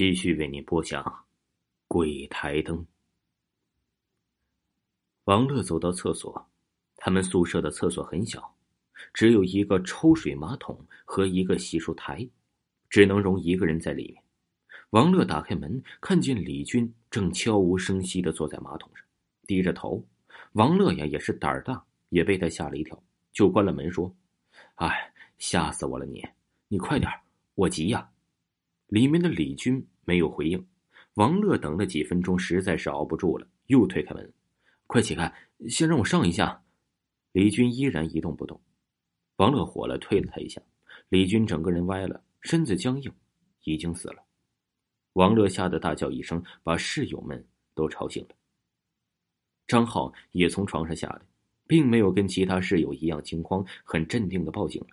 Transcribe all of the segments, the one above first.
继续为你播讲《鬼台灯》。王乐走到厕所，他们宿舍的厕所很小，只有一个抽水马桶和一个洗漱台，只能容一个人在里面。王乐打开门，看见李军正悄无声息的坐在马桶上，低着头。王乐呀也是胆儿大，也被他吓了一跳，就关了门说：“哎，吓死我了！你，你快点，我急呀。”里面的李军没有回应，王乐等了几分钟，实在是熬不住了，又推开门：“快起开，先让我上一下。”李军依然一动不动。王乐火了，推了他一下，李军整个人歪了，身子僵硬，已经死了。王乐吓得大叫一声，把室友们都吵醒了。张浩也从床上下来，并没有跟其他室友一样惊慌，很镇定的报警了。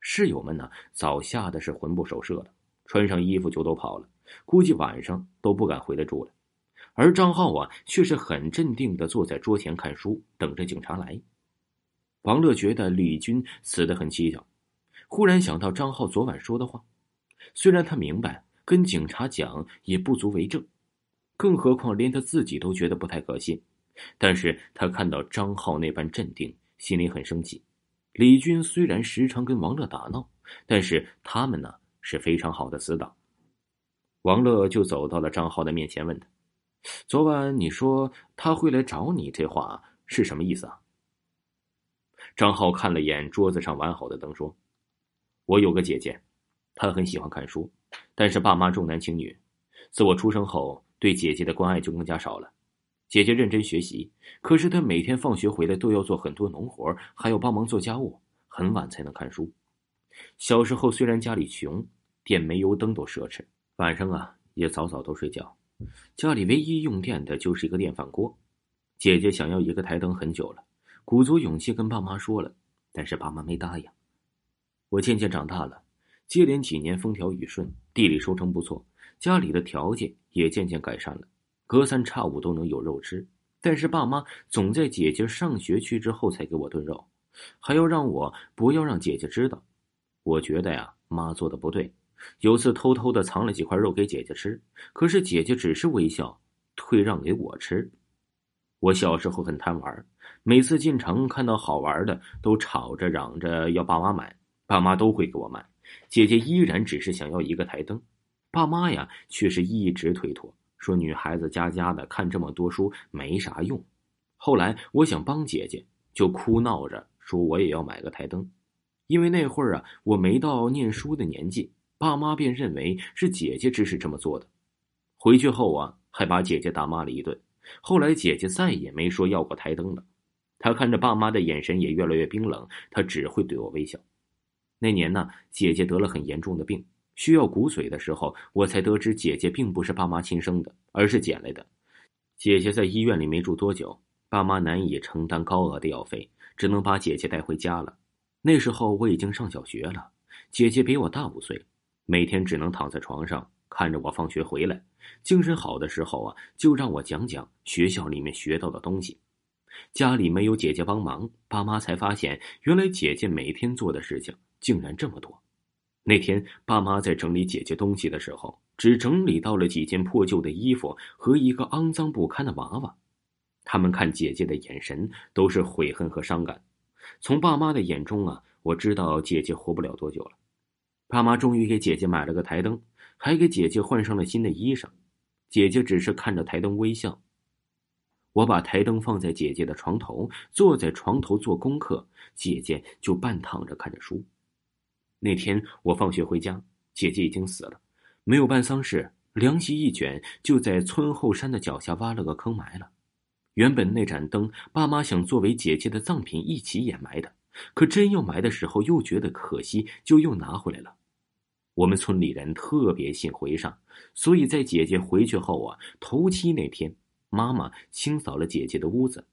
室友们呢，早吓得是魂不守舍了。穿上衣服就都跑了，估计晚上都不敢回来住了。而张浩啊，却是很镇定的坐在桌前看书，等着警察来。王乐觉得李军死得很蹊跷，忽然想到张浩昨晚说的话，虽然他明白跟警察讲也不足为证，更何况连他自己都觉得不太可信，但是他看到张浩那般镇定，心里很生气。李军虽然时常跟王乐打闹，但是他们呢？是非常好的死党。王乐就走到了张浩的面前，问他：“昨晚你说他会来找你，这话是什么意思啊？”张浩看了眼桌子上完好的灯，说：“我有个姐姐，她很喜欢看书，但是爸妈重男轻女，自我出生后，对姐姐的关爱就更加少了。姐姐认真学习，可是她每天放学回来都要做很多农活，还要帮忙做家务，很晚才能看书。小时候虽然家里穷。”电煤油灯都奢侈，晚上啊也早早都睡觉。家里唯一用电的就是一个电饭锅。姐姐想要一个台灯很久了，鼓足勇气跟爸妈说了，但是爸妈没答应。我渐渐长大了，接连几年风调雨顺，地里收成不错，家里的条件也渐渐改善了，隔三差五都能有肉吃。但是爸妈总在姐姐上学去之后才给我炖肉，还要让我不要让姐姐知道。我觉得呀，妈做的不对。有次偷偷的藏了几块肉给姐姐吃，可是姐姐只是微笑，退让给我吃。我小时候很贪玩，每次进城看到好玩的，都吵着嚷着要爸妈买，爸妈都会给我买。姐姐依然只是想要一个台灯，爸妈呀却是一直推脱，说女孩子家家的看这么多书没啥用。后来我想帮姐姐，就哭闹着说我也要买个台灯，因为那会儿啊我没到念书的年纪。爸妈便认为是姐姐指使这么做的，回去后啊，还把姐姐打骂了一顿。后来姐姐再也没说要过台灯了。她看着爸妈的眼神也越来越冰冷，她只会对我微笑。那年呢，姐姐得了很严重的病，需要骨髓的时候，我才得知姐姐并不是爸妈亲生的，而是捡来的。姐姐在医院里没住多久，爸妈难以承担高额的药费，只能把姐姐带回家了。那时候我已经上小学了，姐姐比我大五岁。每天只能躺在床上看着我放学回来，精神好的时候啊，就让我讲讲学校里面学到的东西。家里没有姐姐帮忙，爸妈才发现原来姐姐每天做的事情竟然这么多。那天爸妈在整理姐姐东西的时候，只整理到了几件破旧的衣服和一个肮脏不堪的娃娃。他们看姐姐的眼神都是悔恨和伤感。从爸妈的眼中啊，我知道姐姐活不了多久了。爸妈终于给姐姐买了个台灯，还给姐姐换上了新的衣裳。姐姐只是看着台灯微笑。我把台灯放在姐姐的床头，坐在床头做功课，姐姐就半躺着看着书。那天我放学回家，姐姐已经死了，没有办丧事，凉席一卷，就在村后山的脚下挖了个坑埋了。原本那盏灯，爸妈想作为姐姐的葬品一起掩埋的，可真要埋的时候，又觉得可惜，就又拿回来了。我们村里人特别信回上，所以在姐姐回去后啊，头七那天，妈妈清扫了姐姐的屋子，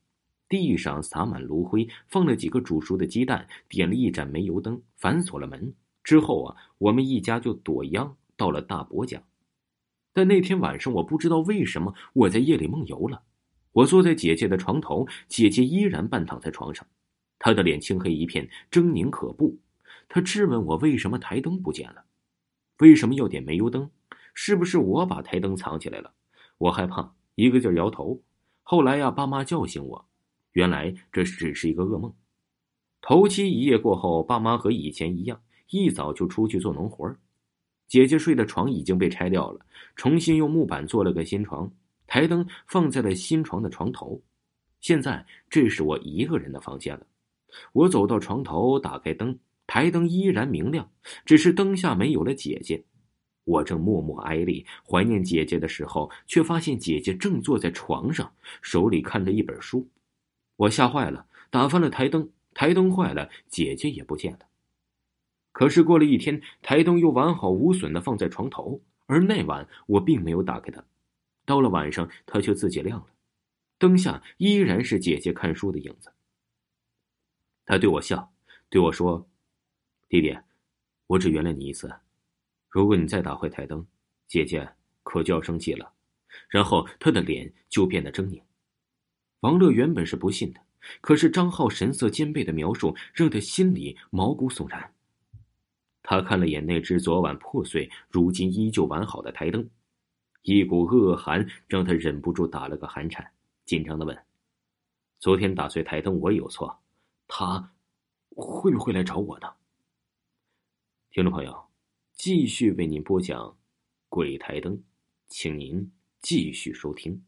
地上撒满炉灰，放了几个煮熟的鸡蛋，点了一盏煤油灯，反锁了门。之后啊，我们一家就躲秧到了大伯家。但那天晚上，我不知道为什么我在夜里梦游了。我坐在姐姐的床头，姐姐依然半躺在床上，她的脸青黑一片，狰狞可怖。她质问我为什么台灯不见了。为什么要点煤油灯？是不是我把台灯藏起来了？我害怕，一个劲儿摇头。后来呀，爸妈叫醒我，原来这只是一个噩梦。头七一夜过后，爸妈和以前一样，一早就出去做农活姐姐睡的床已经被拆掉了，重新用木板做了个新床，台灯放在了新床的床头。现在这是我一个人的房间了。我走到床头，打开灯，台灯依然明亮，只是灯下没有了姐姐。我正默默哀立、怀念姐姐的时候，却发现姐姐正坐在床上，手里看着一本书。我吓坏了，打翻了台灯，台灯坏了，姐姐也不见了。可是过了一天，台灯又完好无损的放在床头，而那晚我并没有打开它。到了晚上，它却自己亮了，灯下依然是姐姐看书的影子。他对我笑，对我说：“弟弟，我只原谅你一次。如果你再打坏台灯，姐姐可就要生气了。”然后他的脸就变得狰狞。王乐原本是不信的，可是张浩神色兼备的描述让他心里毛骨悚然。他看了眼那只昨晚破碎、如今依旧完好的台灯，一股恶寒让他忍不住打了个寒颤，紧张的问：“昨天打碎台灯，我有错？”他会不会来找我呢？听众朋友，继续为您播讲《鬼台灯》，请您继续收听。